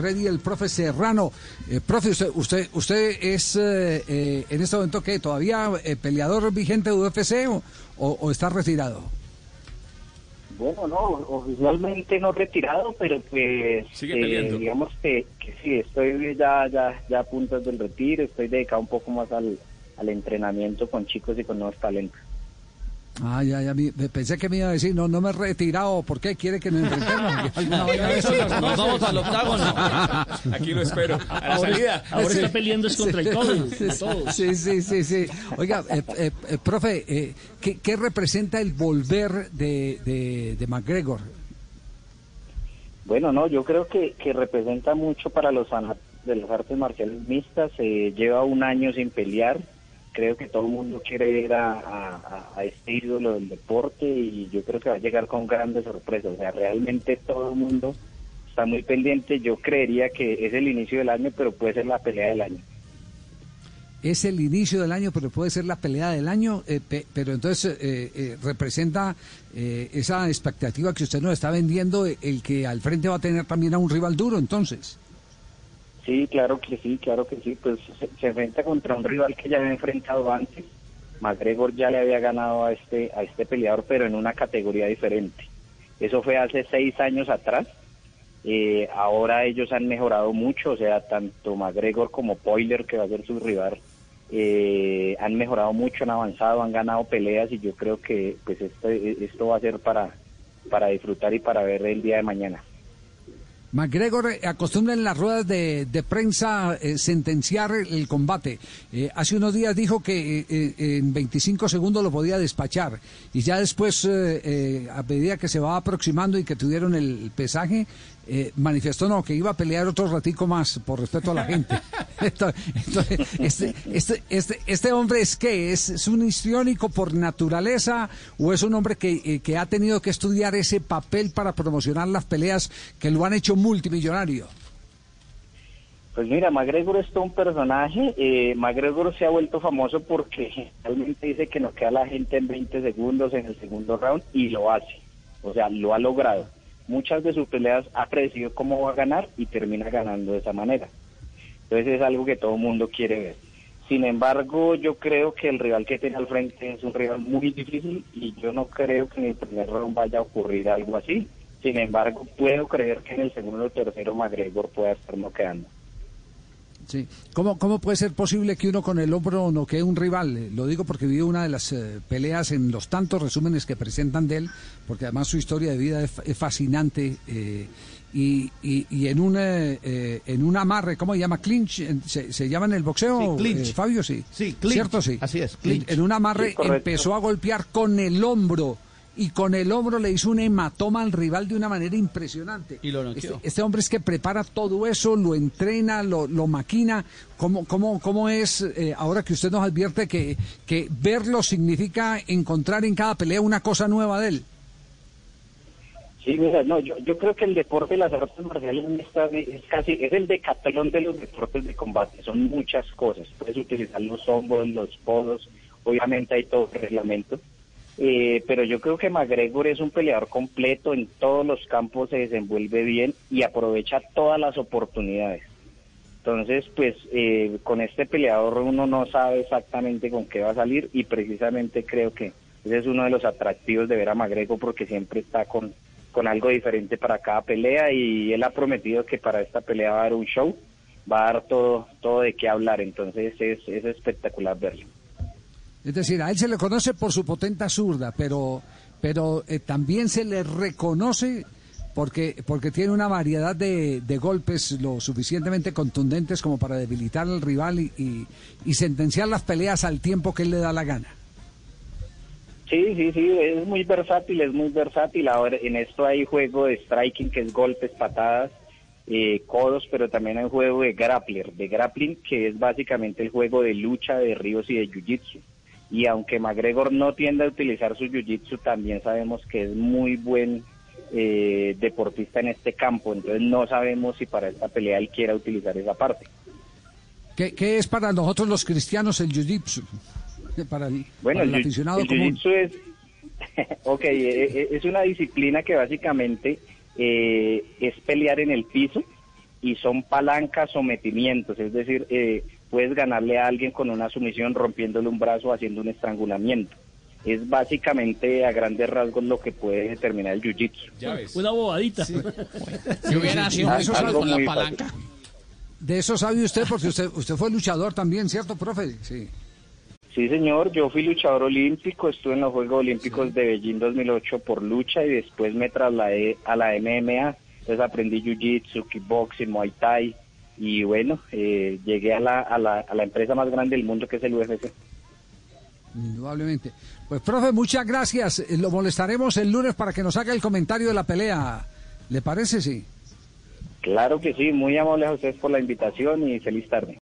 Freddy el profe Serrano. Eh, profe, usted, usted, usted es eh, eh, en este momento qué, todavía peleador vigente de UFC o, está retirado? Bueno, no, oficialmente no retirado, pero pues digamos que, que, sí, estoy ya, ya, ya a punto del retiro, estoy dedicado un poco más al, al entrenamiento con chicos y con nuevos talentos. Ah, ya, ya, pensé que me iba a decir, no, no me he retirado, ¿por qué? ¿Quiere que nos enfrentemos? nos, vamos al octágono. Aquí lo espero, a la ahora, salida. Ahora está peleando es contra el COVID. Sí, sí, sí, sí. Oiga, eh, eh, eh, profe, eh, ¿qué, ¿qué, representa el volver de, de, de McGregor? Bueno, no, yo creo que, que representa mucho para los de las artes marciales mixtas. lleva un año sin pelear creo que todo el mundo quiere ir a, este ídolo del deporte y yo creo que va a llegar con grandes sorpresas. O sea, realmente todo el mundo está muy pendiente. Yo creería que es el inicio del año, pero puede ser la pelea del año. Es el inicio del año, pero puede ser la pelea del año, eh, pero entonces eh, eh, representa esa expectativa que usted nos está vendiendo, el que al frente va a tener también a un rival duro, entonces. Sí, claro que sí, claro que sí. Pues se, enfrenta contra un rival que ya había enfrentado antes. McGregor ya le había ganado a este, a este peleador, pero en una categoría diferente. Eso fue hace seis años atrás. Eh, ahora ellos han mejorado mucho, o sea, tanto McGregor como Poiler, que va a ser su rival, eh, han mejorado mucho, han avanzado, han ganado peleas y yo creo que pues esto, esto va a ser para, para disfrutar y para ver el día de mañana. McGregor eh, acostumbra en las ruedas de, prensa eh, sentenciar el, combate. Eh, hace unos días dijo que en 25 segundos lo podía despachar y ya después, a medida que se va aproximando y que tuvieron el pesaje, eh, manifestó no, que iba a pelear otro ratico más por respeto a la gente. este, este, este, este, hombre es qué? ¿Es, un histriónico por naturaleza o es un hombre que, eh, que ha tenido que estudiar ese papel para promocionar las peleas que lo han hecho multimillonario? Pues mira, McGregor es todo un personaje. Eh, McGregor se ha vuelto famoso porque realmente dice que no queda la gente en 20 segundos en el segundo round y lo hace. O sea, lo ha logrado muchas de sus peleas ha predecido cómo va a ganar y termina ganando de esa manera. Entonces es algo que todo el mundo quiere ver. Sin embargo, yo creo que el rival que tiene al frente es un rival muy difícil y yo no creo que en el primer round vaya a ocurrir algo así. Sin embargo, puedo creer que en el segundo o tercero McGregor pueda estar noqueando. Sí. ¿Cómo, ¿Cómo puede ser posible que uno con el hombro noquee un rival? Eh, lo digo porque vi una de las eh, peleas en los tantos resúmenes que presentan de él, porque además su historia de vida es, fascinante. Eh, y, y, en un en un amarre, ¿cómo se llama? Clinch, ¿se, llama en el boxeo? clinch. Fabio, sí. Sí, clinch. ¿Cierto? Sí. Así es, En un amarre empezó a golpear con el hombro y con el hombro le hizo un hematoma al rival de una manera impresionante. Y lo este, este, hombre es que prepara todo eso, lo entrena, lo, lo maquina. ¿Cómo, cómo, cómo es, eh, ahora que usted nos advierte que, que verlo significa encontrar en cada pelea una cosa nueva de él? Sí, mira, no, yo, yo creo que el deporte de las artes marciales es casi, es el decatlón de los deportes de combate, son muchas cosas, puedes utilizar los hombros, los podos, obviamente hay todo el reglamento, eh, pero yo creo que McGregor es un peleador completo, en todos los campos se desenvuelve bien y aprovecha todas las oportunidades. Entonces, pues eh, con este peleador uno no sabe exactamente con qué va a salir y precisamente creo que ese es uno de los atractivos de ver a McGregor porque siempre está con, con algo diferente para cada pelea y él ha prometido que para esta pelea va a dar un show, va a dar todo, todo de qué hablar, entonces es, es espectacular verlo. Es decir, a él se le conoce por su potente zurda, pero, pero eh, también se le reconoce porque, porque tiene una variedad de, de, golpes lo suficientemente contundentes como para debilitar al rival y, y, sentenciar las peleas al tiempo que él le da la gana. Sí, sí, sí, es muy versátil, es muy versátil. Ahora en esto hay juego de striking, que es golpes, patadas, eh, codos, pero también hay juego de grappler, de grappling, que es básicamente el juego de lucha de ríos y de jiu-jitsu y aunque McGregor no tiende a utilizar su jiu-jitsu, también sabemos que es muy buen eh, deportista en este campo, entonces no sabemos si para esta pelea él quiera utilizar esa parte. ¿Qué, es para nosotros los cristianos el jiu-jitsu? Para el, bueno, el, jiu-jitsu es, ok, e, e, es una disciplina que básicamente eh, es pelear en el piso, y son palancas sometimientos, es decir, eh, puedes ganarle a alguien con una sumisión rompiéndole un brazo haciendo un estrangulamiento. Es básicamente a grandes rasgos lo que puede determinar el jiu-jitsu. Una bobadita. Si hubiera sido algo con la palanca. fácil. De eso sabe usted porque usted usted fue luchador también, ¿cierto, profe? Sí. Sí, señor, yo fui luchador olímpico, estuve en los Juegos Olímpicos de Beijing 2008 por lucha y después me trasladé a la MMA, entonces aprendí Jiu-Jitsu, Kickboxing, Muay Thai y bueno, eh, llegué a la, a, la, a la empresa más grande del mundo que es el UFC. Indudablemente. Pues, profe, muchas gracias. Eh, Lo molestaremos el lunes para que nos haga el comentario de la pelea. ¿Le parece? Sí. Claro que sí, muy amables a ustedes por la invitación y feliz tarde.